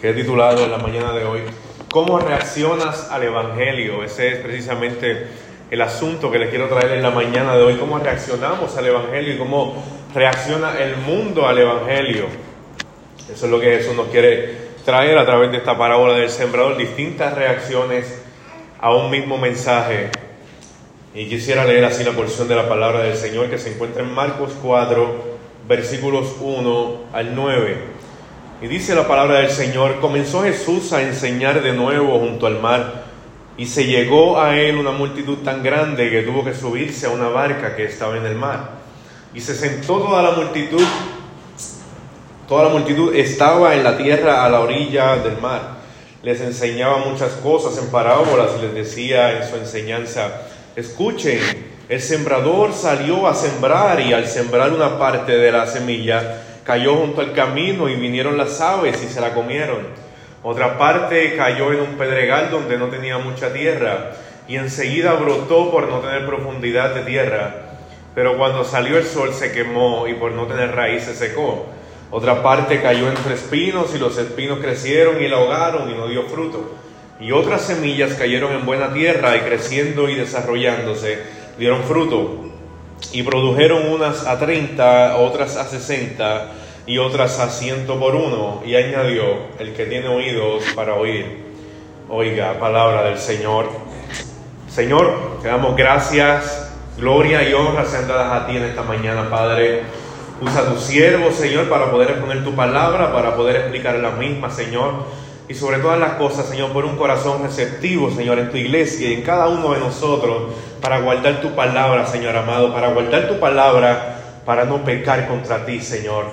que he titulado en la mañana de hoy, ¿Cómo reaccionas al Evangelio? Ese es precisamente el asunto que les quiero traer en la mañana de hoy, cómo reaccionamos al Evangelio y cómo reacciona el mundo al Evangelio. Eso es lo que Jesús nos quiere traer a través de esta parábola del sembrador, distintas reacciones a un mismo mensaje. Y quisiera leer así la porción de la palabra del Señor que se encuentra en Marcos 4, versículos 1 al 9. Y dice la palabra del Señor, comenzó Jesús a enseñar de nuevo junto al mar y se llegó a él una multitud tan grande que tuvo que subirse a una barca que estaba en el mar. Y se sentó toda la multitud, toda la multitud estaba en la tierra a la orilla del mar. Les enseñaba muchas cosas en parábolas les decía en su enseñanza, escuchen, el sembrador salió a sembrar y al sembrar una parte de la semilla, cayó junto al camino y vinieron las aves y se la comieron. Otra parte cayó en un pedregal donde no tenía mucha tierra y enseguida brotó por no tener profundidad de tierra. Pero cuando salió el sol se quemó y por no tener raíz se secó. Otra parte cayó entre espinos y los espinos crecieron y la ahogaron y no dio fruto. Y otras semillas cayeron en buena tierra y creciendo y desarrollándose dieron fruto. Y produjeron unas a treinta, otras a sesenta y otras a ciento por uno. Y añadió, el que tiene oídos para oír, oiga, palabra del Señor. Señor, te damos gracias, gloria y honra sean dadas a ti en esta mañana, Padre. Usa tu siervo, Señor, para poder exponer tu palabra, para poder explicar la misma, Señor. Y sobre todas las cosas, Señor, por un corazón receptivo, Señor, en tu iglesia y en cada uno de nosotros, para guardar tu palabra, Señor amado, para guardar tu palabra, para no pecar contra ti, Señor.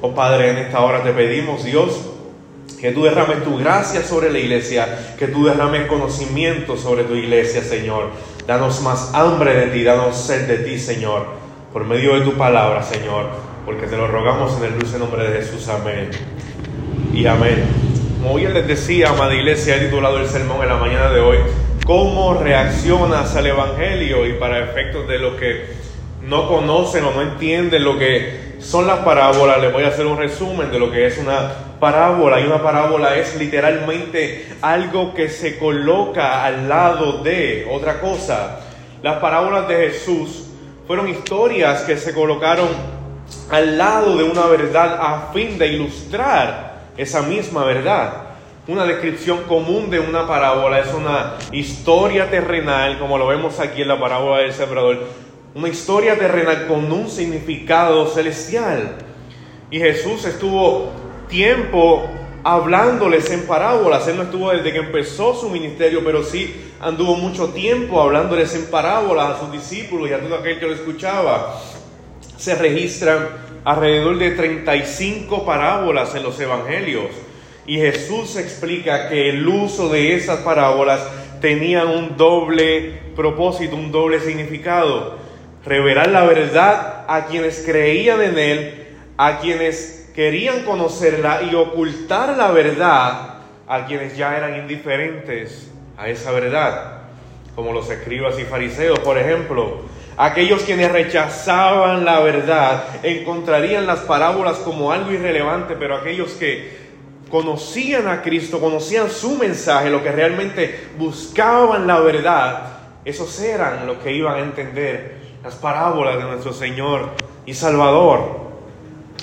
Oh Padre, en esta hora te pedimos, Dios, que tú derrames tu gracia sobre la iglesia, que tú derrames conocimiento sobre tu iglesia, Señor. Danos más hambre de ti, danos sed de ti, Señor, por medio de tu palabra, Señor, porque te lo rogamos en el dulce nombre de Jesús. Amén. Y amén. Como bien les decía, amada iglesia, he titulado el sermón en la mañana de hoy, ¿Cómo reaccionas al Evangelio? Y para efectos de los que no conocen o no entienden lo que son las parábolas, les voy a hacer un resumen de lo que es una parábola. Y una parábola es literalmente algo que se coloca al lado de otra cosa. Las parábolas de Jesús fueron historias que se colocaron al lado de una verdad a fin de ilustrar esa misma verdad. Una descripción común de una parábola es una historia terrenal, como lo vemos aquí en la parábola del sembrador, una historia terrenal con un significado celestial. Y Jesús estuvo tiempo hablándoles en parábolas. Él no estuvo desde que empezó su ministerio, pero sí anduvo mucho tiempo hablándoles en parábolas a sus discípulos y a todo aquel que lo escuchaba. Se registran alrededor de 35 parábolas en los evangelios. Y Jesús explica que el uso de esas parábolas tenía un doble propósito, un doble significado revelar la verdad a quienes creían en Él, a quienes querían conocerla y ocultar la verdad a quienes ya eran indiferentes a esa verdad, como los escribas y fariseos, por ejemplo. Aquellos quienes rechazaban la verdad encontrarían las parábolas como algo irrelevante, pero aquellos que conocían a Cristo, conocían su mensaje, lo que realmente buscaban la verdad, esos eran los que iban a entender las parábolas de nuestro Señor y Salvador.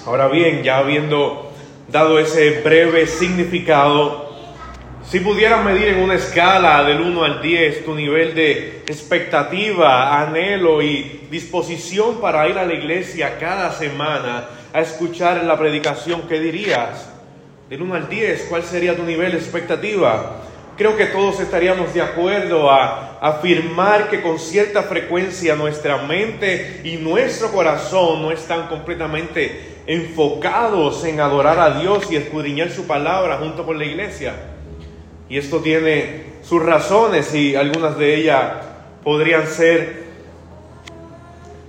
Ahora bien, ya habiendo dado ese breve significado, si pudieras medir en una escala del 1 al 10 tu nivel de expectativa, anhelo y disposición para ir a la iglesia cada semana a escuchar la predicación, ¿qué dirías? Del 1 al 10, ¿cuál sería tu nivel de expectativa? Creo que todos estaríamos de acuerdo a afirmar que con cierta frecuencia nuestra mente y nuestro corazón no están completamente enfocados en adorar a Dios y escudriñar su palabra junto con la iglesia. Y esto tiene sus razones y algunas de ellas podrían ser,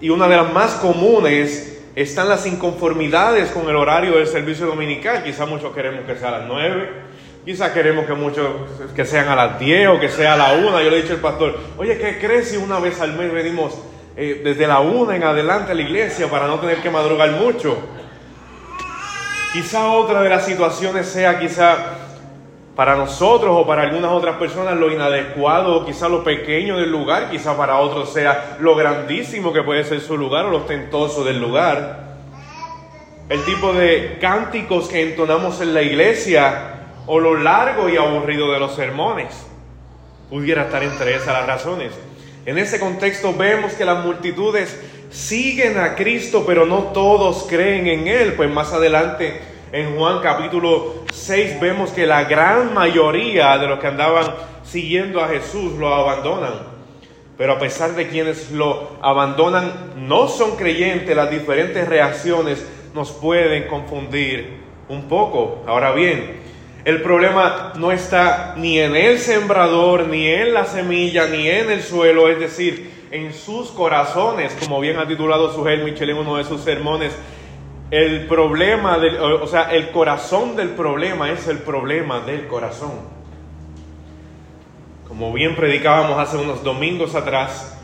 y una de las más comunes están las inconformidades con el horario del servicio dominical. Quizá muchos queremos que sea a las nueve Quizás queremos que muchos que sean a las 10 o que sea a la 1. Yo le he dicho al pastor, oye, ¿qué crees si una vez al mes venimos eh, desde la 1 en adelante a la iglesia para no tener que madrugar mucho? Quizá otra de las situaciones sea quizá para nosotros o para algunas otras personas lo inadecuado o quizá lo pequeño del lugar, quizá para otros sea lo grandísimo que puede ser su lugar o lo ostentoso del lugar. El tipo de cánticos que entonamos en la iglesia o lo largo y aburrido de los sermones. Pudiera estar entre esas razones. En ese contexto vemos que las multitudes siguen a Cristo, pero no todos creen en Él. Pues más adelante en Juan capítulo 6 vemos que la gran mayoría de los que andaban siguiendo a Jesús lo abandonan. Pero a pesar de quienes lo abandonan no son creyentes, las diferentes reacciones nos pueden confundir un poco. Ahora bien, el problema no está ni en el sembrador, ni en la semilla, ni en el suelo, es decir, en sus corazones, como bien ha titulado Sujel Michel en uno de sus sermones. El problema, del, o sea, el corazón del problema es el problema del corazón. Como bien predicábamos hace unos domingos atrás,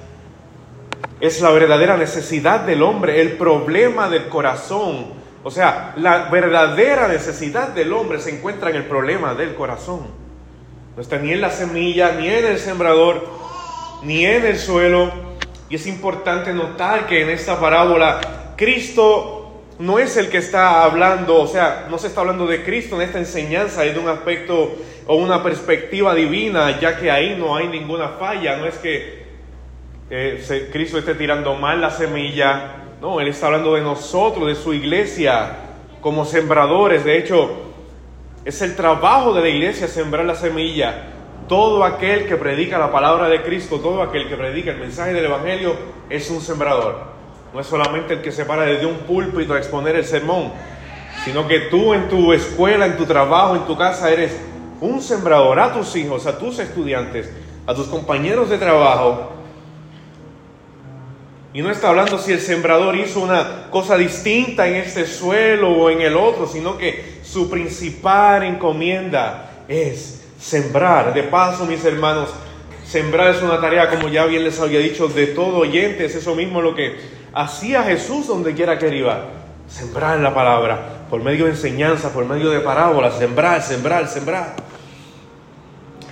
es la verdadera necesidad del hombre, el problema del corazón o sea, la verdadera necesidad del hombre se encuentra en el problema del corazón. No está ni en la semilla, ni en el sembrador, ni en el suelo. Y es importante notar que en esta parábola Cristo no es el que está hablando, o sea, no se está hablando de Cristo en esta enseñanza desde un aspecto o una perspectiva divina, ya que ahí no hay ninguna falla. No es que Cristo esté tirando mal la semilla, no, Él está hablando de nosotros, de su iglesia, como sembradores. De hecho, es el trabajo de la iglesia sembrar la semilla. Todo aquel que predica la palabra de Cristo, todo aquel que predica el mensaje del Evangelio, es un sembrador. No es solamente el que se para desde un púlpito a exponer el sermón, sino que tú en tu escuela, en tu trabajo, en tu casa, eres un sembrador a tus hijos, a tus estudiantes, a tus compañeros de trabajo, y no está hablando si el sembrador hizo una cosa distinta en este suelo o en el otro, sino que su principal encomienda es sembrar. De paso, mis hermanos, sembrar es una tarea, como ya bien les había dicho, de todo oyente. Es eso mismo lo que hacía Jesús donde quiera que iba. Sembrar la palabra, por medio de enseñanza, por medio de parábolas, sembrar, sembrar, sembrar.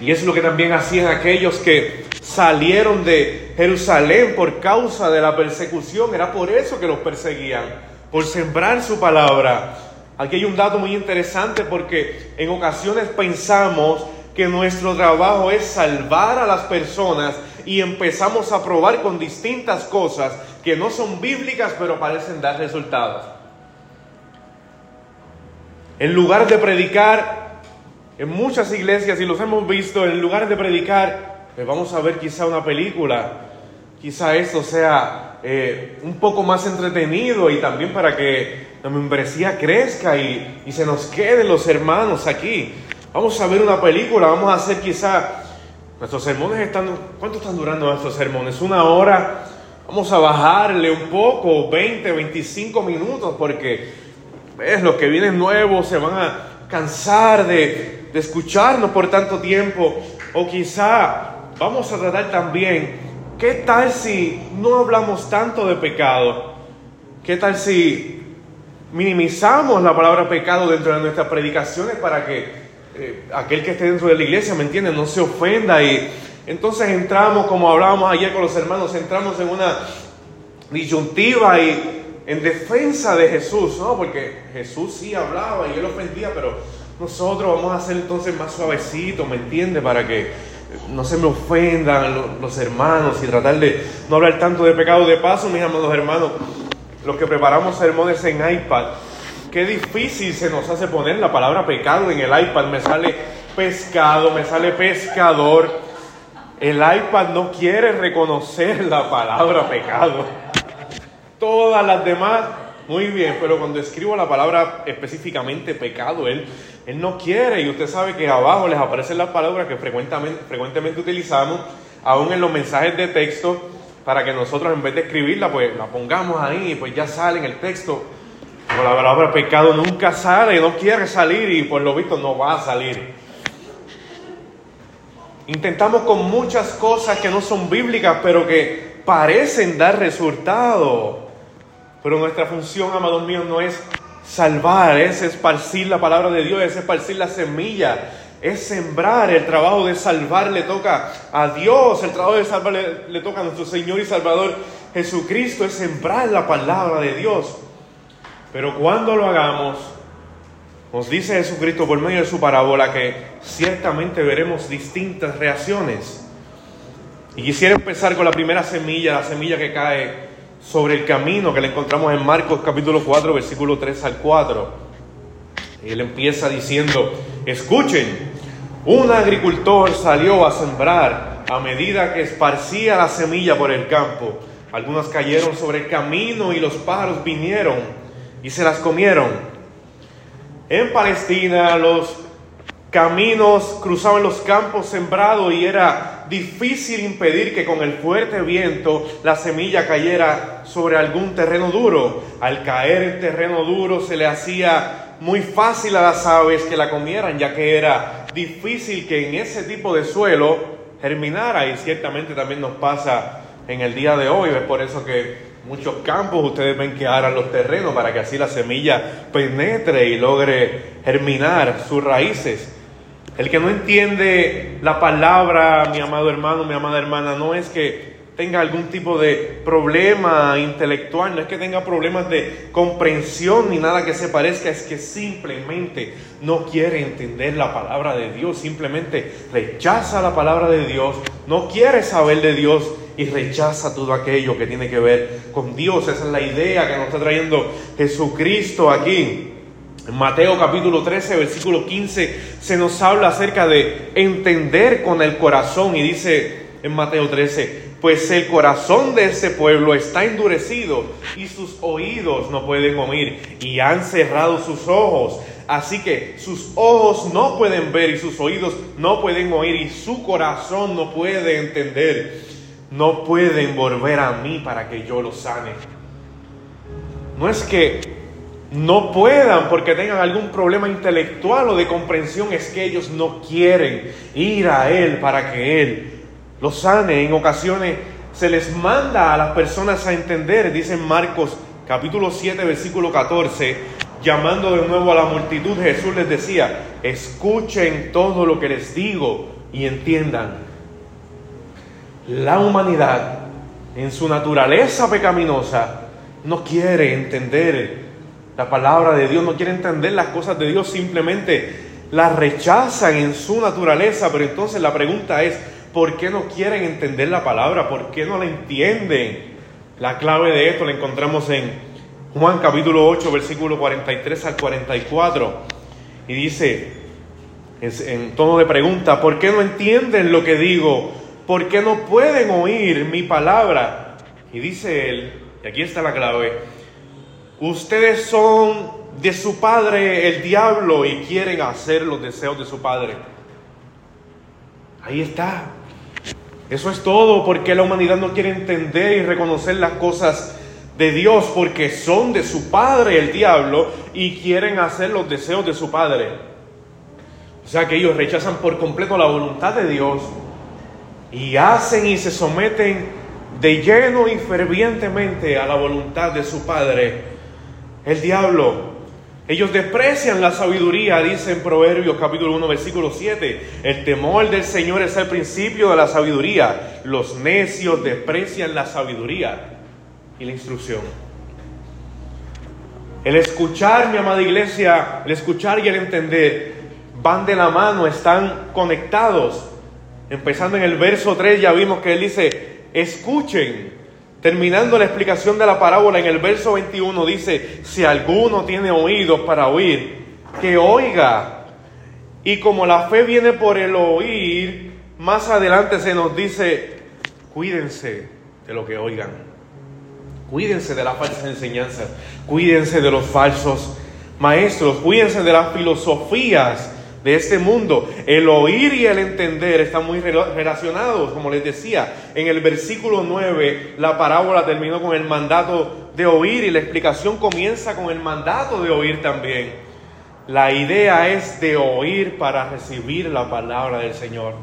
Y es lo que también hacían aquellos que salieron de Jerusalén por causa de la persecución. Era por eso que los perseguían, por sembrar su palabra. Aquí hay un dato muy interesante porque en ocasiones pensamos que nuestro trabajo es salvar a las personas y empezamos a probar con distintas cosas que no son bíblicas pero parecen dar resultados. En lugar de predicar en muchas iglesias, y los hemos visto, en lugar de predicar, pues vamos a ver quizá una película, quizá esto sea eh, un poco más entretenido y también para que la membresía crezca y, y se nos queden los hermanos aquí. Vamos a ver una película, vamos a hacer quizá, nuestros sermones están, ¿cuánto están durando nuestros sermones? Una hora, vamos a bajarle un poco, 20, 25 minutos, porque ves, los que vienen nuevos se van a cansar de, de escucharnos por tanto tiempo, o quizá vamos a tratar también, ¿qué tal si no hablamos tanto de pecado? ¿Qué tal si minimizamos la palabra pecado dentro de nuestras predicaciones para que eh, aquel que esté dentro de la iglesia, ¿me entiende? No se ofenda y entonces entramos, como hablábamos ayer con los hermanos, entramos en una disyuntiva y en defensa de Jesús, ¿no? Porque Jesús sí hablaba y él ofendía, pero nosotros vamos a hacer entonces más suavecito, ¿me entiende? Para que no se me ofendan los, hermanos y tratar de no hablar tanto de pecado. De paso, mis amados hermanos, los que preparamos sermones en iPad, qué difícil se nos hace poner la palabra pecado en el iPad. Me sale pescado, me sale pescador. El iPad no quiere reconocer la palabra pecado. Todas las demás muy bien, pero cuando escribo la palabra específicamente pecado, él, él no quiere y usted sabe que abajo les aparecen las palabras que frecuentemente, frecuentemente utilizamos, aún en los mensajes de texto, para que nosotros en vez de escribirla, pues la pongamos ahí pues ya sale en el texto. Pero la palabra pecado nunca sale, no quiere salir y por lo visto no va a salir. Intentamos con muchas cosas que no son bíblicas, pero que parecen dar resultado. Pero nuestra función, amados míos, no es salvar, es esparcir la palabra de Dios, es esparcir la semilla, es sembrar, el trabajo de salvar le toca a Dios, el trabajo de salvar le, le toca a nuestro Señor y Salvador Jesucristo, es sembrar la palabra de Dios. Pero cuando lo hagamos, nos dice Jesucristo por medio de su parábola que ciertamente veremos distintas reacciones. Y quisiera empezar con la primera semilla, la semilla que cae sobre el camino que le encontramos en Marcos capítulo 4, versículo 3 al 4. Y él empieza diciendo, escuchen, un agricultor salió a sembrar a medida que esparcía la semilla por el campo. Algunas cayeron sobre el camino y los pájaros vinieron y se las comieron. En Palestina los caminos cruzaban los campos sembrados y era difícil impedir que con el fuerte viento la semilla cayera sobre algún terreno duro. Al caer en terreno duro se le hacía muy fácil a las aves que la comieran, ya que era difícil que en ese tipo de suelo germinara y ciertamente también nos pasa en el día de hoy. Es por eso que muchos campos ustedes ven que aran los terrenos para que así la semilla penetre y logre germinar sus raíces. El que no entiende la palabra, mi amado hermano, mi amada hermana, no es que tenga algún tipo de problema intelectual, no es que tenga problemas de comprensión ni nada que se parezca, es que simplemente no quiere entender la palabra de Dios, simplemente rechaza la palabra de Dios, no quiere saber de Dios y rechaza todo aquello que tiene que ver con Dios. Esa es la idea que nos está trayendo Jesucristo aquí. En Mateo capítulo 13, versículo 15, se nos habla acerca de entender con el corazón y dice en Mateo 13, pues el corazón de ese pueblo está endurecido y sus oídos no pueden oír y han cerrado sus ojos. Así que sus ojos no pueden ver y sus oídos no pueden oír y su corazón no puede entender no pueden volver a mí para que yo los sane. No es que no puedan porque tengan algún problema intelectual o de comprensión, es que ellos no quieren ir a Él para que Él los sane. En ocasiones se les manda a las personas a entender, dice Marcos capítulo 7, versículo 14, llamando de nuevo a la multitud, Jesús les decía, escuchen todo lo que les digo y entiendan la humanidad en su naturaleza pecaminosa no quiere entender la palabra de Dios, no quiere entender las cosas de Dios, simplemente las rechazan en su naturaleza. Pero entonces la pregunta es, ¿por qué no quieren entender la palabra? ¿Por qué no la entienden? La clave de esto la encontramos en Juan capítulo 8, versículo 43 al 44. Y dice, en tono de pregunta, ¿por qué no entienden lo que digo? ¿Por qué no pueden oír mi palabra? Y dice él, y aquí está la clave, ustedes son de su padre el diablo y quieren hacer los deseos de su padre. Ahí está. Eso es todo porque la humanidad no quiere entender y reconocer las cosas de Dios porque son de su padre el diablo y quieren hacer los deseos de su padre. O sea que ellos rechazan por completo la voluntad de Dios y hacen y se someten de lleno y fervientemente a la voluntad de su Padre, el diablo. Ellos desprecian la sabiduría, dice en Proverbios capítulo 1, versículo 7. El temor del Señor es el principio de la sabiduría. Los necios desprecian la sabiduría y la instrucción. El escuchar, mi amada iglesia, el escuchar y el entender van de la mano, están conectados. Empezando en el verso 3 ya vimos que él dice, escuchen. Terminando la explicación de la parábola en el verso 21 dice, si alguno tiene oídos para oír, que oiga. Y como la fe viene por el oír, más adelante se nos dice, cuídense de lo que oigan. Cuídense de las falsas enseñanzas, cuídense de los falsos maestros, cuídense de las filosofías de este mundo. El oír y el entender están muy relacionados, como les decía. En el versículo 9, la parábola terminó con el mandato de oír y la explicación comienza con el mandato de oír también. La idea es de oír para recibir la palabra del Señor.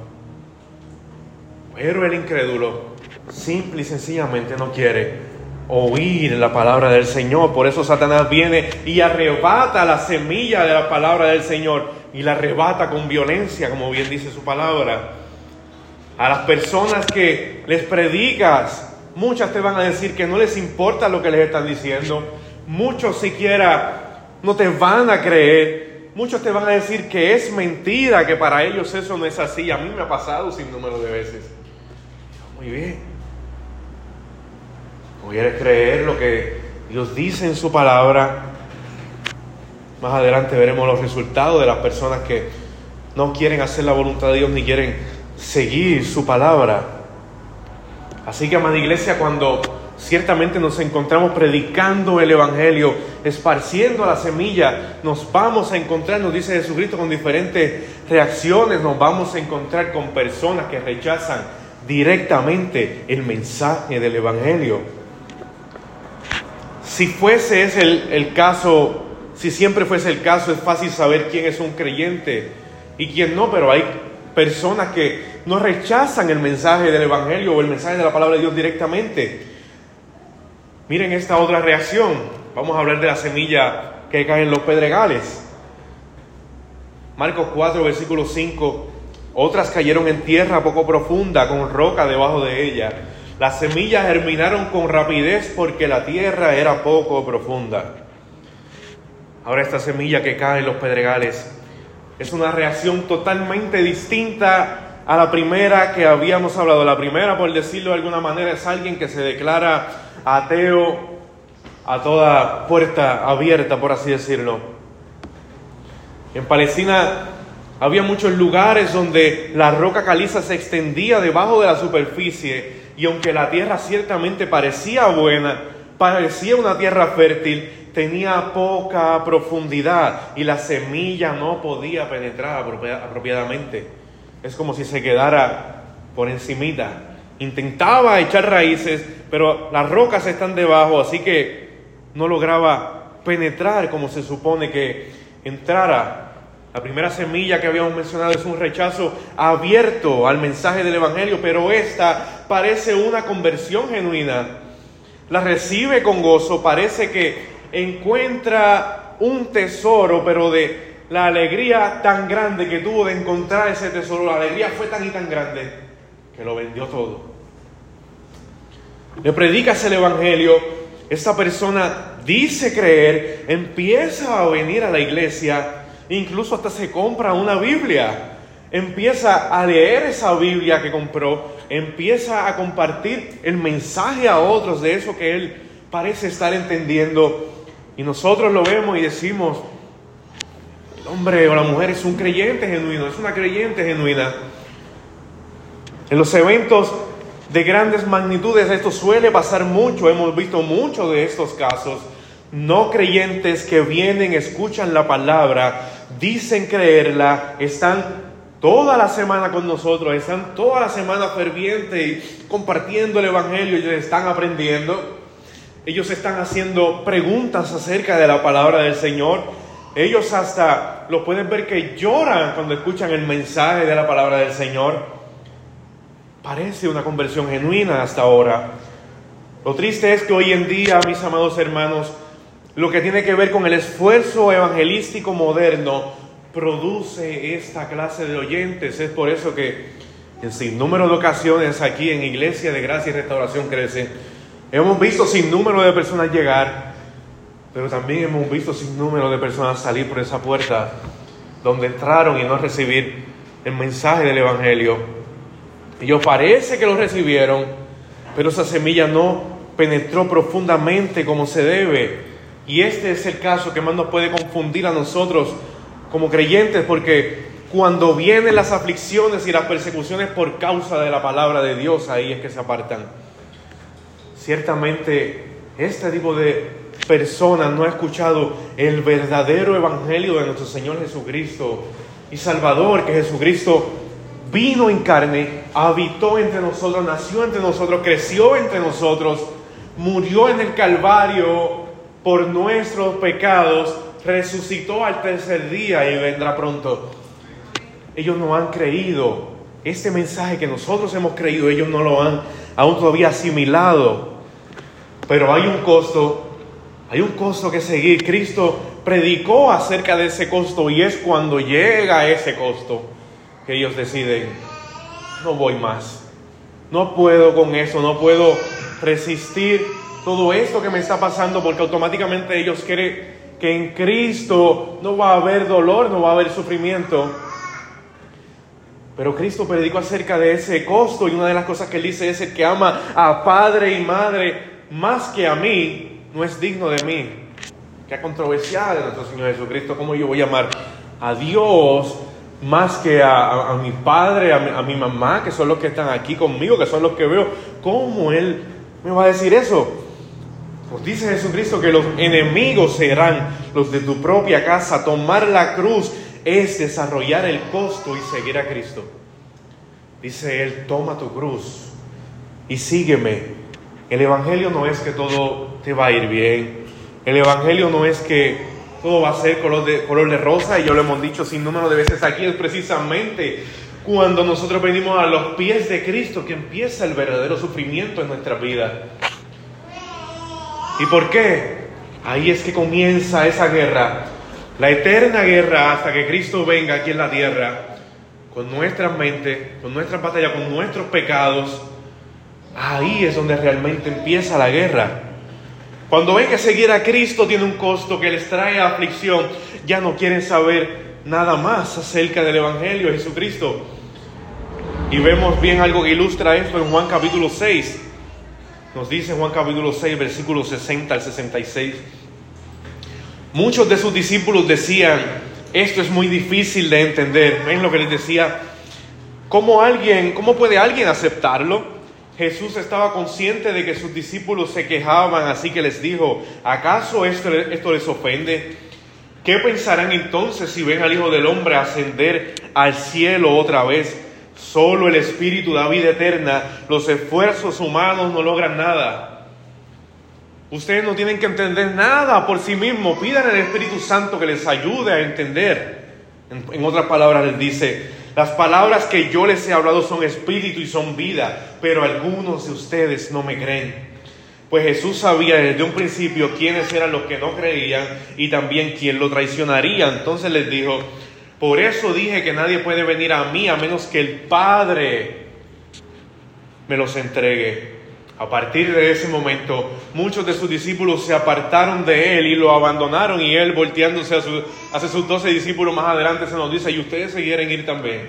Pero el incrédulo simple y sencillamente no quiere oír la palabra del Señor. Por eso Satanás viene y arrebata la semilla de la palabra del Señor y la arrebata con violencia, como bien dice su palabra. A las personas que les predicas, muchas te van a decir que no les importa lo que les están diciendo. Muchos siquiera no te van a creer. Muchos te van a decir que es mentira, que para ellos eso no es así. A mí me ha pasado sin número de veces. Muy bien. ¿No quieres creer lo que Dios dice en su palabra? Más adelante veremos los resultados de las personas que no quieren hacer la voluntad de Dios ni quieren seguir su palabra. Así que, amada iglesia, cuando ciertamente nos encontramos predicando el Evangelio, esparciendo la semilla, nos vamos a encontrar, nos dice Jesucristo, con diferentes reacciones, nos vamos a encontrar con personas que rechazan directamente el mensaje del Evangelio. Si fuese ese el, caso, si siempre fuese el caso, es fácil saber quién es un creyente y quién no, pero hay personas que no rechazan el mensaje del Evangelio o el mensaje de la palabra de Dios directamente. Miren esta otra reacción. Vamos a hablar de la semilla que cae en los pedregales. Marcos 4, versículo 5. Otras cayeron en tierra poco profunda, con roca debajo de ella las semillas germinaron con rapidez porque la tierra era poco profunda. Ahora esta semilla que cae en los pedregales es una reacción totalmente distinta a la primera que habíamos hablado. La primera, por decirlo de alguna manera, es alguien que se declara ateo a toda puerta abierta, por así decirlo. En Palestina había muchos lugares donde la roca caliza se extendía debajo de la superficie y aunque la tierra ciertamente parecía buena, parecía una tierra fértil, tenía poca profundidad y la semilla no podía penetrar apropiadamente. Es como si se quedara por encimita. Intentaba echar raíces, pero las rocas están debajo, así que no lograba penetrar como se supone que entrara la primera semilla que habíamos mencionado es un rechazo abierto al mensaje del Evangelio, pero esta parece una conversión genuina. La recibe con gozo, parece que encuentra un tesoro, pero de la alegría tan grande que tuvo de encontrar ese tesoro, la alegría fue tan y tan grande que lo vendió todo. Le predicas el Evangelio, esta persona dice creer, empieza a venir a la iglesia, incluso hasta se compra una Biblia. Empieza a leer esa Biblia que compró, empieza a compartir el mensaje a otros de eso que él parece estar entendiendo. Y nosotros lo vemos y decimos, el hombre o la mujer es un creyente genuino, es una creyente genuina. En los eventos de grandes magnitudes esto suele pasar mucho, hemos visto muchos de estos casos. No creyentes que vienen, escuchan la palabra, dicen creerla, están toda la semana con nosotros, están toda la semana fervientes y compartiendo el Evangelio, ellos están aprendiendo, ellos están haciendo preguntas acerca de la palabra del Señor, ellos hasta lo pueden ver que lloran cuando escuchan el mensaje de la palabra del Señor. Parece una conversión genuina hasta ahora. Lo triste es que hoy en día, mis amados hermanos, lo que tiene que ver con el esfuerzo evangelístico moderno, produce esta clase de oyentes. Es por eso que en sin número de ocasiones aquí en Iglesia de Gracia y Restauración Crece, hemos visto sin número de personas llegar, pero también hemos visto sin número de personas salir por esa puerta donde entraron y no recibir el mensaje del Evangelio. Ellos parece que lo recibieron, pero esa semilla no penetró profundamente como se debe y este es el caso que más nos puede confundir a nosotros como creyentes, porque cuando vienen las aflicciones y las persecuciones por causa de la palabra de Dios, ahí es que se apartan. Ciertamente, este tipo de personas no ha escuchado el verdadero evangelio de nuestro Señor Jesucristo y Salvador, que Jesucristo vino en carne, habitó entre nosotros, nació entre nosotros, creció entre nosotros, murió en el Calvario por nuestros pecados, resucitó al tercer día y vendrá pronto. Ellos no han creído este mensaje que nosotros hemos creído, ellos no lo han aún todavía asimilado. Pero hay un costo, hay un costo que seguir. Cristo predicó acerca de ese costo y es cuando llega ese costo que ellos deciden, no voy más, no puedo con eso, no puedo resistir todo esto que me está pasando porque automáticamente ellos creen que en Cristo no va a haber dolor, no va a haber sufrimiento. Pero Cristo predicó acerca de ese costo y una de las cosas que él dice es el que ama a padre y madre más que a mí, no es digno de mí. Qué controversial de nuestro Señor Jesucristo, cómo yo voy a amar a Dios más que a, mi padre, a mi, a mi, mamá, que son los que están aquí conmigo, que son los que veo. ¿Cómo Él me va a decir eso? Pues dice Jesucristo que los enemigos serán los de tu propia casa. Tomar la cruz es desarrollar el costo y seguir a Cristo. Dice Él, toma tu cruz y sígueme. El Evangelio no es que todo te va a ir bien. El Evangelio no es que todo va a ser color de, color de rosa, y yo lo hemos dicho sin número de veces aquí, es precisamente cuando nosotros venimos a los pies de Cristo que empieza el verdadero sufrimiento en nuestra vida. ¿Y por qué? Ahí es que comienza esa guerra, la eterna guerra hasta que Cristo venga aquí en la tierra, con nuestra mente, con nuestra batalla, con nuestros pecados. Ahí es donde realmente empieza la guerra. Cuando ven que seguir a Cristo tiene un costo que les trae aflicción, ya no quieren saber nada más acerca del Evangelio de Jesucristo. Y vemos bien algo que ilustra esto en Juan capítulo 6. Nos dice Juan capítulo 6, versículos 60 al 66. Muchos de sus discípulos decían, esto es muy difícil de entender. ¿Ven lo que les decía? ¿Cómo alguien, cómo puede alguien aceptarlo? Jesús estaba consciente de que sus discípulos se quejaban, así que les dijo, ¿acaso esto, esto les ofende? ¿Qué pensarán entonces si ven al Hijo del Hombre ascender al cielo otra vez? Solo el Espíritu da vida eterna. Los esfuerzos humanos no logran nada. Ustedes no tienen que entender nada por sí mismos. Pidan al Espíritu Santo que les ayude a entender. En, otras palabras, les dice, las palabras que yo les he hablado son espíritu y son vida, pero algunos de ustedes no me creen. Pues Jesús sabía desde un principio quiénes eran los que no creían y también quién lo traicionaría. Entonces les dijo, por eso dije que nadie puede venir a mí a menos que el Padre me los entregue. A partir de ese momento, muchos de sus discípulos se apartaron de él y lo abandonaron y él volteándose a hacia sus doce discípulos más adelante se nos dice, y ustedes se quieren ir también.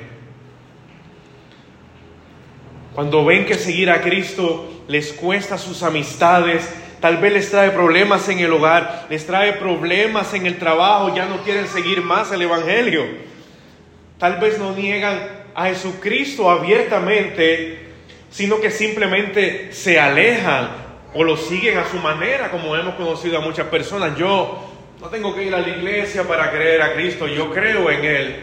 Cuando ven que seguir a Cristo les cuesta sus amistades, Tal vez les trae problemas en el hogar, les trae problemas en el trabajo, ya no quieren seguir más el Evangelio. Tal vez no niegan a Jesucristo abiertamente, sino que simplemente se alejan o lo siguen a su manera, como hemos conocido a muchas personas. Yo no tengo que ir a la iglesia para creer a Cristo, yo creo en Él.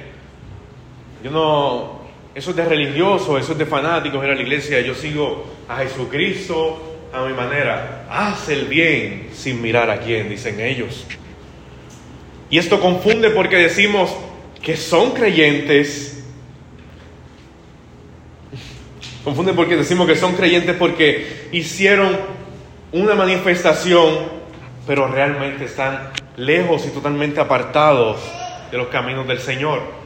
Yo no, eso es de religioso, eso es de fanáticos ir a la iglesia, yo sigo a Jesucristo a mi manera. Haz el bien sin mirar a quién, dicen ellos. Y esto confunde porque decimos que son creyentes. Confunde porque decimos que son creyentes porque hicieron una manifestación, pero realmente están lejos y totalmente apartados de los caminos del Señor.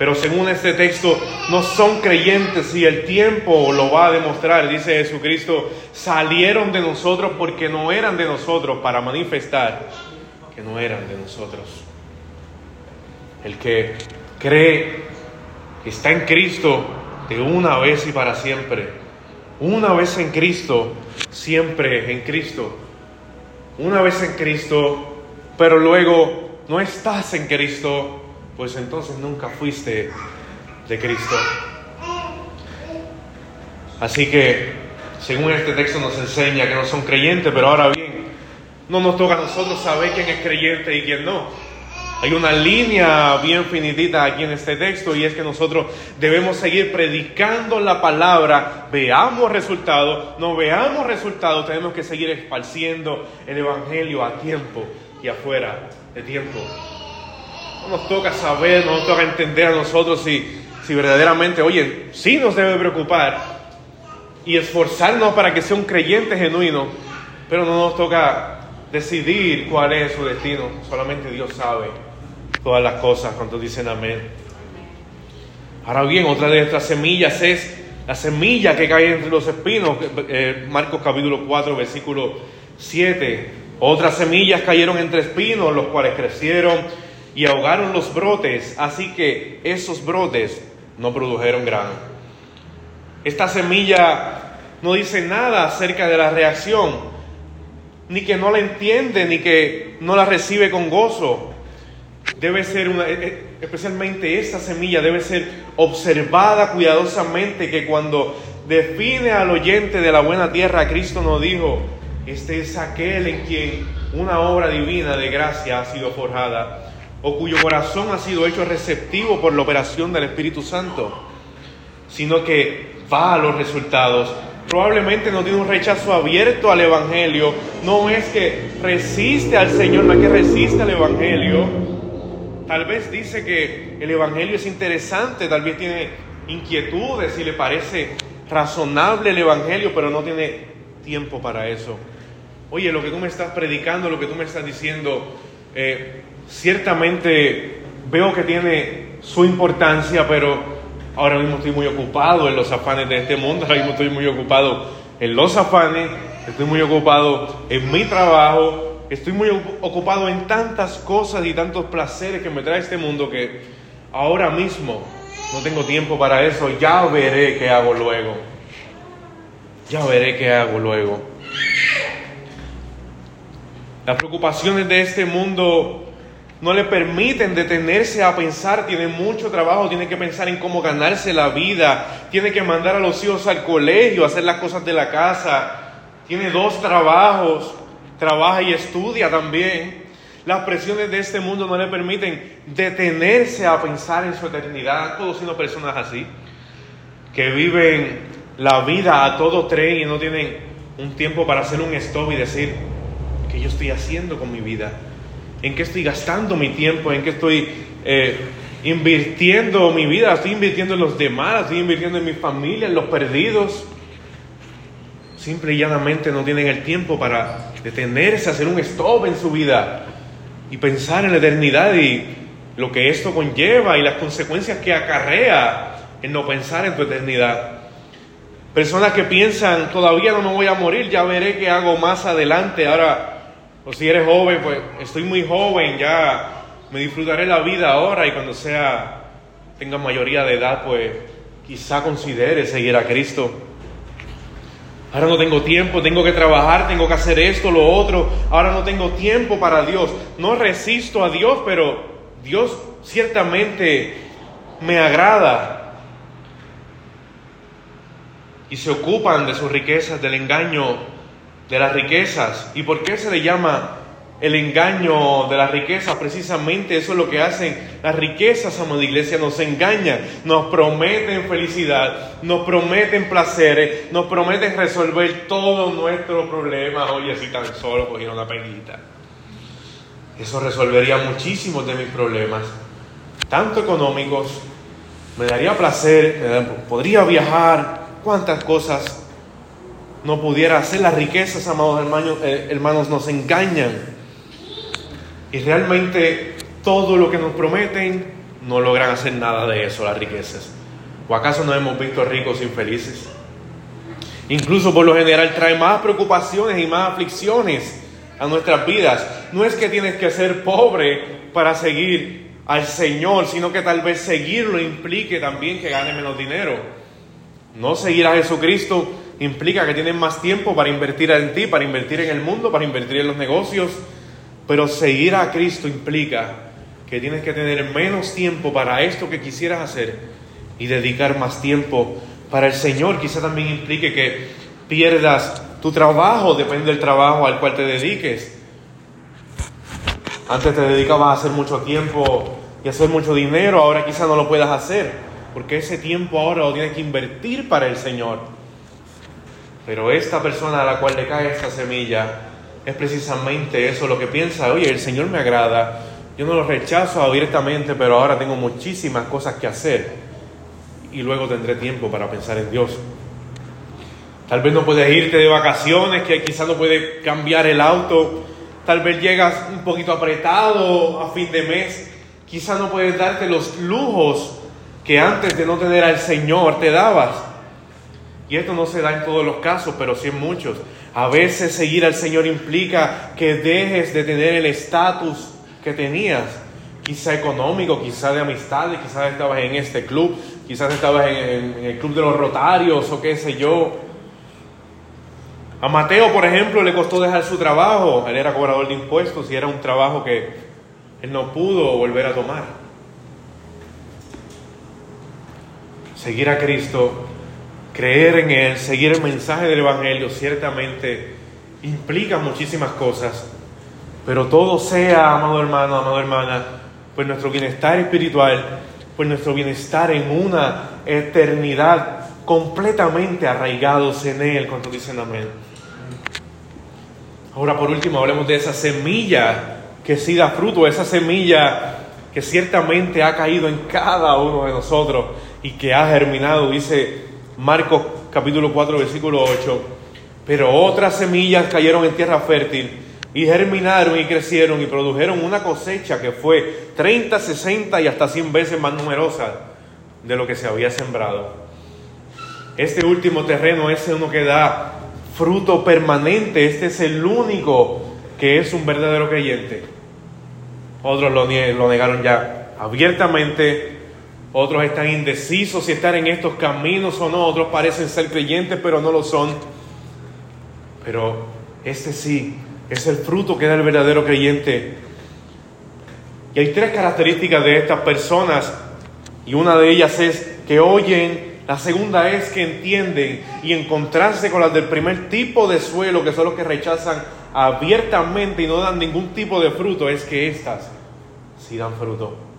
Pero según este texto, no son creyentes y el tiempo lo va a demostrar. Dice Jesucristo, salieron de nosotros porque no eran de nosotros para manifestar que no eran de nosotros. El que cree que está en Cristo de una vez y para siempre. Una vez en Cristo, siempre en Cristo. Una vez en Cristo, pero luego no estás en Cristo pues entonces nunca fuiste de Cristo. Así que, según este texto nos enseña que no son creyentes, pero ahora bien, no nos toca a nosotros saber quién es creyente y quién no. Hay una línea bien finitita aquí en este texto y es que nosotros debemos seguir predicando la palabra, veamos resultados, no veamos resultados, tenemos que seguir esparciendo el Evangelio a tiempo y afuera de tiempo. No nos toca saber, no nos toca entender a nosotros si, si verdaderamente, oye, sí nos debe preocupar y esforzarnos para que sea un creyente genuino, Pero no nos toca decidir cuál es su destino, solamente Dios sabe todas las cosas cuando dicen amén. Ahora bien, otra de estas semillas es la semilla que cae entre los espinos, eh, Marcos capítulo 4, versículo 7. Otras semillas cayeron entre espinos, los cuales crecieron y ahogaron los brotes, así que esos brotes no produjeron grano. Esta semilla no dice nada acerca de la reacción, ni que no la entiende, ni que no la recibe con gozo. Debe ser e, e, especialmente esta semilla debe ser observada cuidadosamente, que cuando define al oyente de la buena tierra, Cristo nos dijo, este es aquel en quien una obra divina de gracia ha sido forjada o cuyo corazón ha sido hecho receptivo por la operación del Espíritu Santo, sino que va a los resultados. Probablemente no tiene un rechazo abierto al Evangelio, no es que resiste al Señor, no es que resiste al Evangelio. Tal vez dice que el Evangelio es interesante, tal vez tiene inquietudes y le parece razonable el Evangelio, pero no tiene tiempo para eso. Oye, lo que tú me estás predicando, lo que tú me estás diciendo, eh, ciertamente veo que tiene su importancia, pero ahora mismo estoy muy ocupado en los afanes de este mundo, ahora mismo estoy muy ocupado en los afanes, estoy muy ocupado en mi trabajo, estoy muy ocupado en tantas cosas y tantos placeres que me trae este mundo que ahora mismo no tengo tiempo para eso, ya veré qué hago luego, ya veré qué hago luego. Las preocupaciones de este mundo no le permiten detenerse a pensar, tiene mucho trabajo, tiene que pensar en cómo ganarse la vida, tiene que mandar a los hijos al colegio, hacer las cosas de la casa, tiene dos trabajos, trabaja y estudia también. Las presiones de este mundo no le permiten detenerse a pensar en su eternidad, todos siendo personas así, que viven la vida a todo tren y no tienen un tiempo para hacer un stop y decir, ¿qué yo estoy haciendo con mi vida? En qué estoy gastando mi tiempo, en qué estoy eh, invirtiendo mi vida, estoy invirtiendo en los demás, estoy invirtiendo en mi familia, en los perdidos. Simple y llanamente no tienen el tiempo para detenerse, hacer un stop en su vida y pensar en la eternidad y lo que esto conlleva y las consecuencias que acarrea en no pensar en tu eternidad. Personas que piensan, todavía no me voy a morir, ya veré qué hago más adelante. Ahora o si eres joven, pues estoy muy joven, ya me disfrutaré la vida ahora y cuando sea, tenga mayoría de edad, pues quizá considere seguir a Cristo. Ahora no tengo tiempo, tengo que trabajar, tengo que hacer esto, lo otro. Ahora no tengo tiempo para Dios. No resisto a Dios, pero Dios ciertamente me agrada. Y se ocupan de sus riquezas, del engaño de las riquezas. ¿Y por qué se le llama el engaño de las riquezas? Precisamente eso es lo que hacen las riquezas, amada iglesia, nos engañan, nos prometen felicidad, nos prometen placeres, nos prometen resolver todos nuestros problemas. Oye, si tan solo cogiera una peguita. Eso resolvería muchísimos de mis problemas, tanto económicos, me daría placer, podría viajar, cuántas cosas no pudiera hacer. Las riquezas, amados hermanos, eh, hermanos, nos engañan. Y realmente todo lo que nos prometen no logran hacer nada de eso, las riquezas. ¿O acaso no hemos visto ricos infelices? Incluso por lo general trae más preocupaciones y más aflicciones a nuestras vidas. No es que tienes que ser pobre para seguir al Señor, sino que tal vez seguirlo implique también que gane menos dinero. No seguir a Jesucristo implica que tienes más tiempo para invertir en ti, para invertir en el mundo, para invertir en los negocios, pero seguir a Cristo implica que tienes que tener menos tiempo para esto que quisieras hacer y dedicar más tiempo para el Señor. Quizá también implique que pierdas tu trabajo, depende del trabajo al cual te dediques. Antes te dedicabas a hacer mucho tiempo y hacer mucho dinero, ahora quizá no lo puedas hacer, porque ese tiempo ahora lo tienes que invertir para el Señor. Pero esta persona a la cual le cae esta semilla es precisamente eso lo que piensa, oye, el Señor me agrada, yo no lo rechazo abiertamente, pero ahora tengo muchísimas cosas que hacer y luego tendré tiempo para pensar en Dios. Tal vez no puedes irte de vacaciones, que quizás no puedes cambiar el auto. Tal vez llegas un poquito apretado a fin de mes. Quizás no puedes darte los lujos que antes de no tener al Señor te dabas. Y esto no se da en todos los casos, pero sí en muchos. A veces seguir al Señor implica que dejes de tener el estatus que tenías, quizá económico, quizá de amistades, quizás estabas en este club, quizás estabas en, el club de los rotarios o qué sé yo. A Mateo, por ejemplo, le costó dejar su trabajo, él era cobrador de impuestos y era un trabajo que él no pudo volver a tomar. Seguir a Cristo creer en Él, seguir el mensaje del Evangelio, ciertamente implica muchísimas cosas, pero todo sea, amado hermano, amado hermana, pues nuestro bienestar espiritual, pues nuestro bienestar en una eternidad completamente arraigados en Él, cuando dicen amén. Ahora, por último, hablemos de esa semilla que sí da fruto, esa semilla que ciertamente ha caído en cada uno de nosotros y que ha germinado, dice Marcos capítulo 4, versículo 8. Pero otras semillas cayeron en tierra fértil y germinaron y crecieron y produjeron una cosecha que fue 30, 60 y hasta 100 veces más numerosa de lo que se había sembrado. Este último terreno es uno que da fruto permanente. Este es el único que es un verdadero creyente. Otros lo, lo negaron ya abiertamente otros están indecisos si estar en estos caminos o no. Otros parecen ser creyentes, pero no lo son. Pero este sí es el fruto que da el verdadero creyente. Y hay tres características de estas personas. Y una de ellas es que oyen. La segunda es que entienden y encontrarse con las del primer tipo de suelo, que son los que rechazan abiertamente y no dan ningún tipo de fruto, es que éstas sí dan fruto.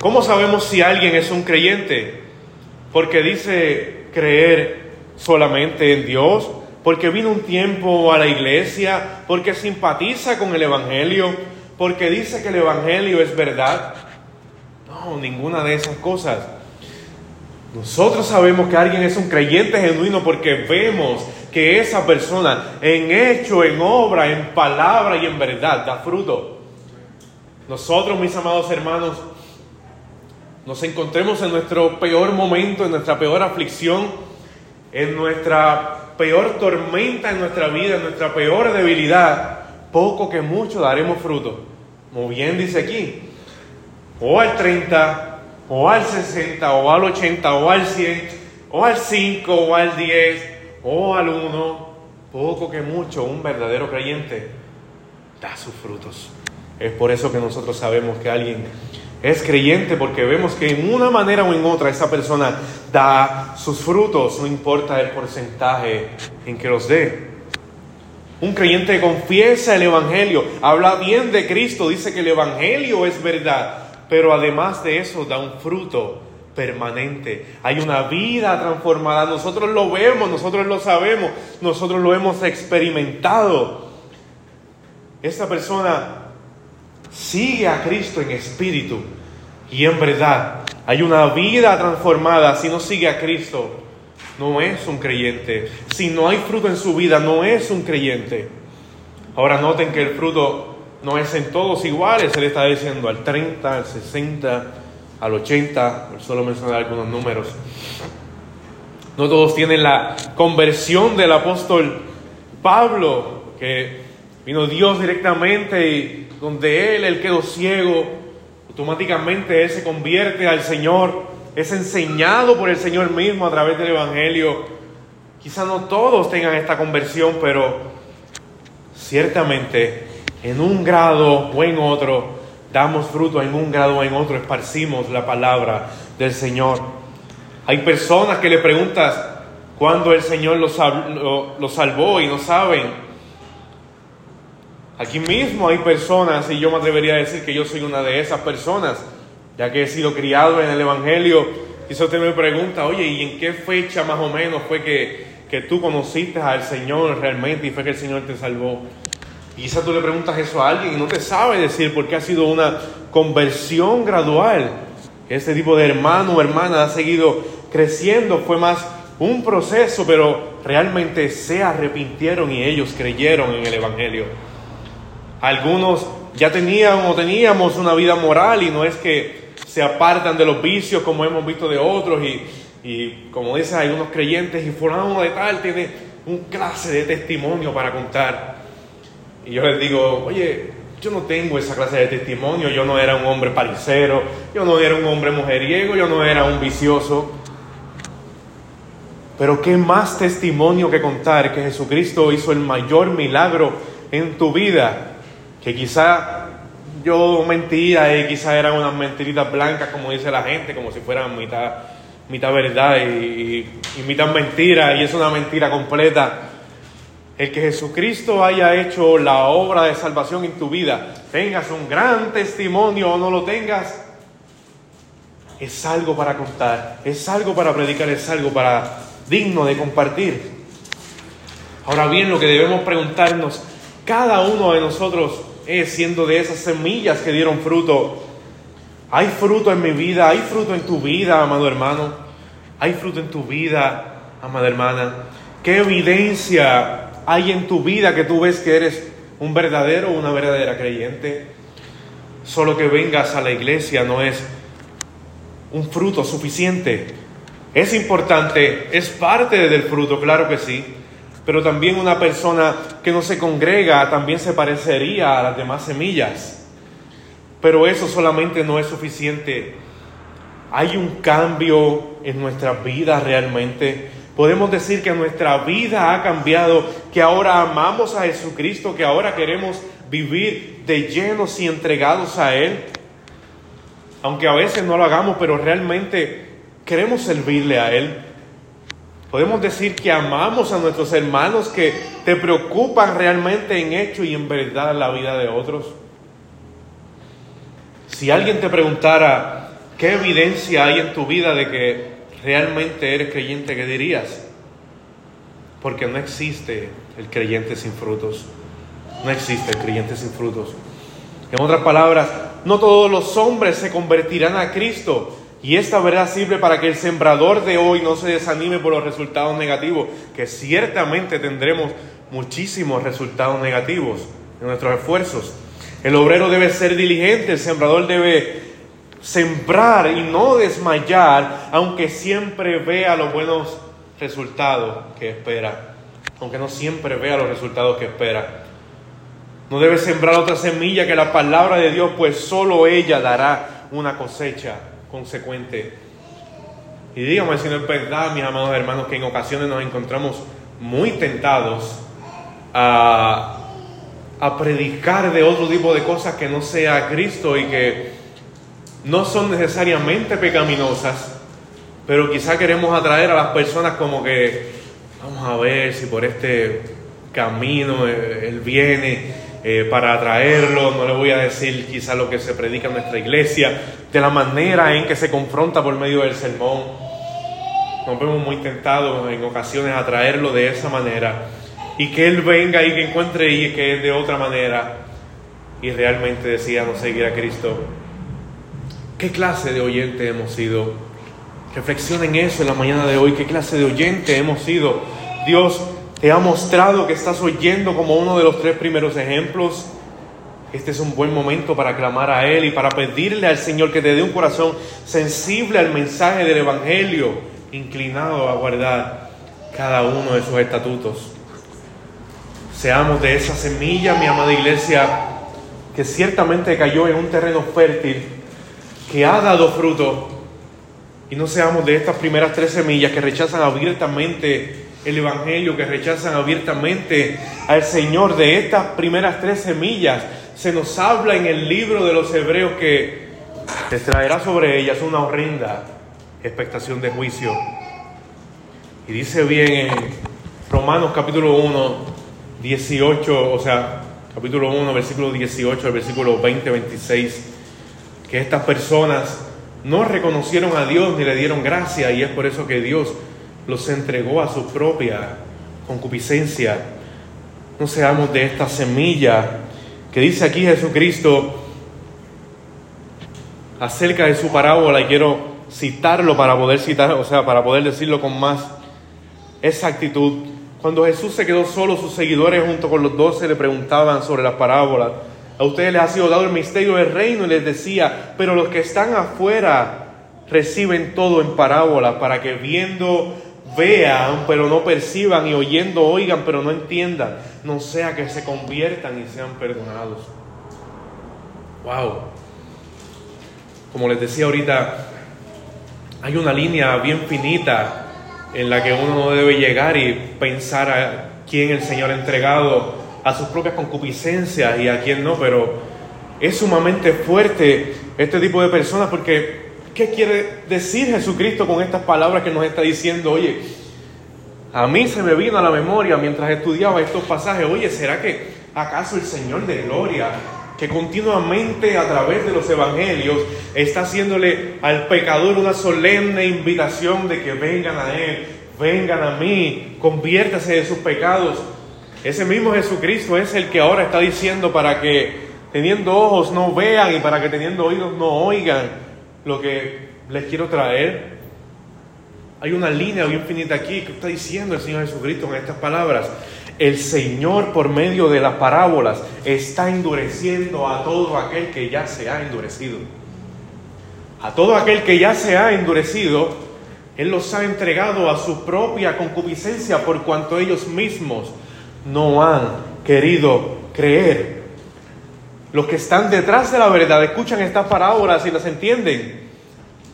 ¿Cómo sabemos si alguien es un creyente? Porque dice creer solamente en Dios, porque vino un tiempo a la iglesia, porque simpatiza con el Evangelio, porque dice que el Evangelio es verdad. No, ninguna de esas cosas. Nosotros sabemos que alguien es un creyente genuino porque vemos que esa persona en hecho, en obra, en palabra y en verdad da fruto. Nosotros, mis amados hermanos, nos encontremos en nuestro peor momento, en nuestra peor aflicción, en nuestra peor tormenta en nuestra vida, en nuestra peor debilidad, poco que mucho daremos fruto. Muy bien dice aquí, o al 30, o al 60, o al 80, o al 100, o al 5, o al 10, o al 1, poco que mucho, un verdadero creyente da sus frutos. Es por eso que nosotros sabemos que alguien es creyente porque vemos que en una manera o en otra esa persona da sus frutos, no importa el porcentaje en que los dé. Un creyente confiesa el Evangelio, habla bien de Cristo, dice que el Evangelio es verdad, pero además de eso da un fruto permanente. Hay una vida transformada, nosotros lo vemos, nosotros lo sabemos, nosotros lo hemos experimentado. Esa persona sigue a Cristo en espíritu y en verdad. Hay una vida transformada si no sigue a Cristo. No es un creyente. Si no hay fruto en su vida, no es un creyente. Ahora noten que el fruto no es en todos iguales. Él está diciendo al 30, al 60, al 80. Solo mencionar algunos números. No todos tienen la conversión del apóstol Pablo, que vino Dios directamente y donde él, él quedó ciego, automáticamente él se convierte al Señor, es enseñado por el Señor mismo a través del Evangelio. Quizá no todos tengan esta conversión, pero ciertamente en un grado o en otro damos fruto, en un grado o en otro esparcimos la palabra del Señor. Hay personas que le preguntas cuándo el Señor los, lo salvó y no saben Aquí mismo hay personas, y yo me atrevería a decir que yo soy una de esas personas, ya que he sido criado en el Evangelio. Quizá usted me pregunta, oye, ¿y en qué fecha más o menos fue que, que tú conociste al Señor realmente y fue que el Señor te salvó? Y quizá tú le preguntas eso a alguien y no te sabe decir por qué ha sido una conversión gradual. Este tipo de hermano o hermana ha seguido creciendo, fue más un proceso, pero realmente se arrepintieron y ellos creyeron en el Evangelio. Algunos ya tenían o teníamos una vida moral y no es que se apartan de los vicios como hemos visto de otros y, y como dicen algunos creyentes y fulano de tal tiene un clase de testimonio para contar. Y yo les digo, oye, yo no tengo esa clase de testimonio, yo no era un hombre paricero, yo no era un hombre mujeriego, yo no era un vicioso. Pero qué más testimonio que contar que Jesucristo hizo el mayor milagro en tu vida, que quizá yo mentía y quizá eran unas mentiritas blancas como dice la gente, como si fueran mitad, mitad verdad y, y mitad mentira, y es una mentira completa. El que Jesucristo haya hecho la obra de salvación en tu vida, tengas un gran testimonio o no lo tengas, es algo para contar, es algo para predicar, es algo para digno de compartir. Ahora bien, lo que debemos preguntarnos, cada uno de nosotros es siendo de esas semillas que dieron fruto. Hay fruto en mi vida, hay fruto en tu vida, amado hermano. Hay fruto en tu vida, amada hermana. ¿Qué evidencia hay en tu vida que tú ves que eres un verdadero o una verdadera creyente? Solo que vengas a la iglesia no es un fruto suficiente. Es importante, es parte del fruto, claro que sí, pero también una persona que no se congrega también se parecería a las demás semillas. Pero eso solamente no es suficiente. Hay un cambio en nuestra vida realmente. Podemos decir que nuestra vida ha cambiado, que ahora amamos a Jesucristo, que ahora queremos vivir de llenos y entregados a Él. Aunque a veces no lo hagamos, pero realmente queremos servirle a Él. Podemos decir que amamos a nuestros hermanos que te preocupan realmente en hecho y en verdad la vida de otros. Si alguien te preguntara qué evidencia hay en tu vida de que realmente eres creyente, ¿qué dirías? Porque no existe el creyente sin frutos. No existe el creyente sin frutos. En otras palabras, no todos los hombres se convertirán a Cristo, y esta verdad sirve para que el sembrador de hoy no se desanime por los resultados negativos, que ciertamente tendremos muchísimos resultados negativos en nuestros esfuerzos. El obrero debe ser diligente, el sembrador debe sembrar y no desmayar, aunque siempre vea los buenos resultados que espera, aunque no siempre vea los resultados que espera. No debe sembrar otra semilla que la palabra de Dios, pues solo ella dará una cosecha consecuente. Y dígame si no es verdad, mis amados hermanos, que en ocasiones nos encontramos muy tentados a, a predicar de otro tipo de cosas que no sea Cristo y que no son necesariamente pecaminosas, pero quizá queremos atraer a las personas como que, vamos a ver si por este camino eh, Él viene eh, para atraerlo, no le voy a decir quizá lo que se predica en nuestra iglesia, de la manera en que se confronta por medio del sermón. Nos vemos muy tentados en ocasiones a traerlo de esa manera y que Él venga y que encuentre y que es de otra manera y realmente decía no seguir a Cristo. ¿Qué clase de oyente hemos sido? Reflexionen eso en la mañana de hoy. ¿Qué clase de oyente hemos sido? Dios te ha mostrado que estás oyendo como uno de los tres primeros ejemplos. Este es un buen momento para clamar a Él y para pedirle al Señor que te dé un corazón sensible al mensaje del Evangelio, inclinado a guardar cada uno de sus estatutos. Seamos de esa semilla, mi amada iglesia, que ciertamente cayó en un terreno fértil, que ha dado fruto, y no seamos de estas primeras tres semillas que rechazan abiertamente el Evangelio, que rechazan abiertamente al Señor. De estas primeras tres semillas se nos habla en el libro de los Hebreos que te traerá sobre ellas una horrenda expectación de juicio. Y dice bien en Romanos capítulo 1, 18, o sea, capítulo 1, versículo 18 al versículo 20, 26, que estas personas no reconocieron a Dios ni le dieron gracia y es por eso que Dios los entregó a su propia concupiscencia. No seamos de esta semilla que dice aquí Jesucristo acerca de su parábola y quiero citarlo para poder citar, o sea, para poder decirlo con más esa actitud. Cuando Jesús se quedó solo, sus seguidores junto con los doce le preguntaban sobre las parábolas. A ustedes les ha sido dado el misterio del reino y les decía, pero los que están afuera reciben todo en parábola para que viendo vean, pero no perciban y oyendo oigan, pero no entiendan, no sea que se conviertan y sean perdonados. Wow. Como les decía ahorita, hay una línea bien finita en la que uno no debe llegar y pensar a quién el Señor ha entregado a sus propias concupiscencias y a quién no, pero es sumamente fuerte este tipo de personas porque ¿qué quiere decir Jesucristo con estas palabras que nos está diciendo? Oye, a mí se me vino a la memoria mientras estudiaba estos pasajes, oye, ¿será que acaso el Señor de Gloria que continuamente a través de los evangelios está haciéndole al pecador una solemne invitación de que vengan a Él, vengan a mí, conviértase de sus pecados. Ese mismo Jesucristo es el que ahora está diciendo para que teniendo ojos no vean y para que teniendo oídos no oigan lo que les quiero traer. Hay una línea bien finita aquí que está diciendo el Señor Jesucristo en estas palabras el Señor por medio de las parábolas está endureciendo a todo aquel que ya se ha endurecido. A todo aquel que ya se ha endurecido, Él los ha entregado a su propia concupiscencia por cuanto ellos mismos no han querido creer. Los que están detrás de la verdad escuchan estas parábolas y las entienden,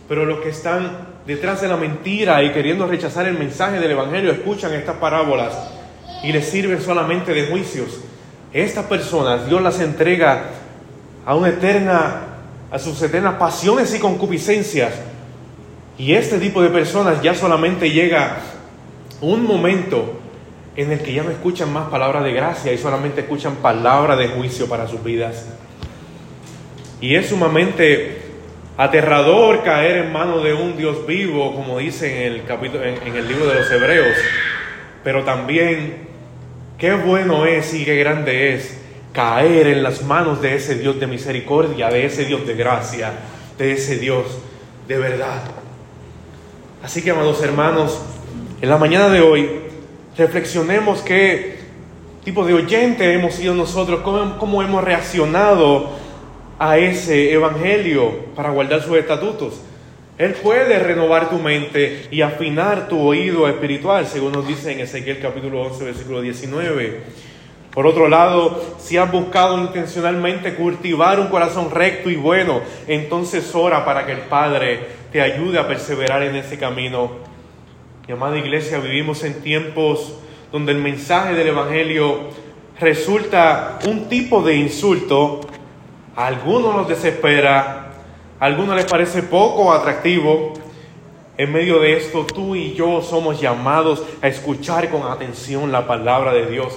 pero los que están detrás de la mentira y queriendo rechazar el mensaje del Evangelio escuchan estas parábolas y les sirven solamente de juicios. Estas personas Dios las entrega a una eterna, a sus eternas pasiones y concupiscencias. Y este tipo de personas ya solamente llega un momento en el que ya no escuchan más palabras de gracia y solamente escuchan palabras de juicio para sus vidas. Y es sumamente aterrador caer en manos de un Dios vivo, como dice en el, capítulo, en el libro de los Hebreos, pero también Qué bueno es y qué grande es caer en las manos de ese Dios de misericordia, de ese Dios de gracia, de ese Dios de verdad. Así que, amados hermanos, en la mañana de hoy reflexionemos qué tipo de oyente hemos sido nosotros, cómo, cómo hemos reaccionado a ese evangelio para guardar sus estatutos. Él puede renovar tu mente y afinar tu oído espiritual, según nos dice en Ezequiel capítulo 11, versículo 19. Por otro lado, si has buscado intencionalmente cultivar un corazón recto y bueno, entonces ora para que el Padre te ayude a perseverar en ese camino. Mi amada iglesia, vivimos en tiempos donde el mensaje del Evangelio resulta un tipo de insulto, a algunos nos desespera, a algunos les parece poco atractivo. En medio de esto, tú y yo somos llamados a escuchar con atención la palabra de Dios,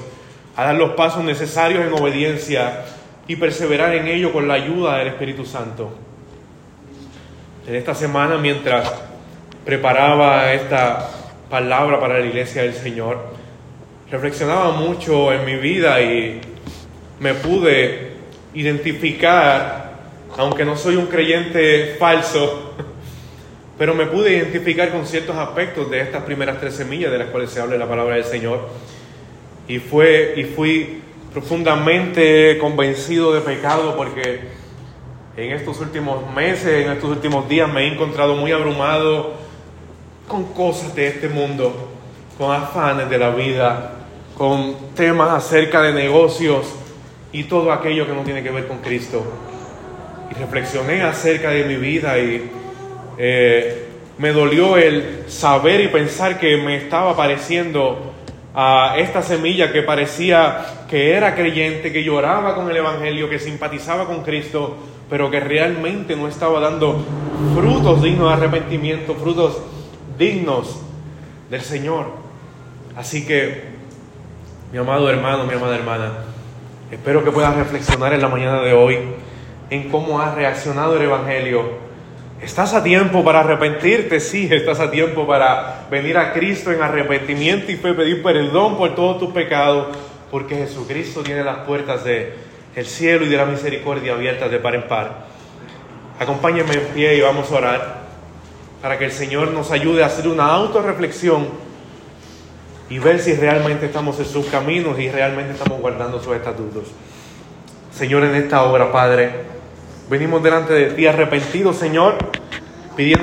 a dar los pasos necesarios en obediencia y perseverar en ello con la ayuda del Espíritu Santo. En esta semana, mientras preparaba esta palabra para la iglesia del Señor, reflexionaba mucho en mi vida y me pude identificar aunque no soy un creyente falso, pero me pude identificar con ciertos aspectos de estas primeras tres semillas de las cuales se habla la palabra del Señor. Y, fue, y fui profundamente convencido de pecado porque en estos últimos meses, en estos últimos días me he encontrado muy abrumado con cosas de este mundo, con afanes de la vida, con temas acerca de negocios y todo aquello que no tiene que ver con Cristo. Y reflexioné acerca de mi vida y eh, me dolió el saber y pensar que me estaba pareciendo a esta semilla que parecía que era creyente, que lloraba con el Evangelio, que simpatizaba con Cristo, pero que realmente no estaba dando frutos dignos de arrepentimiento, frutos dignos del Señor. Así que, mi amado hermano, mi amada hermana, espero que puedas reflexionar en la mañana de hoy en cómo ha reaccionado el Evangelio. ¿Estás a tiempo para arrepentirte? Sí, estás a tiempo para venir a Cristo en arrepentimiento y pedir perdón por todos tus pecados, porque Jesucristo tiene las puertas del el cielo y de la misericordia abiertas de par en par. Acompáñenme en pie y vamos a orar para que el Señor nos ayude a hacer una autorreflexión y ver si realmente estamos en sus caminos y realmente estamos guardando sus estatutos. Señor, en esta hora, Padre, venimos delante de ti arrepentidos, Señor, pidiendo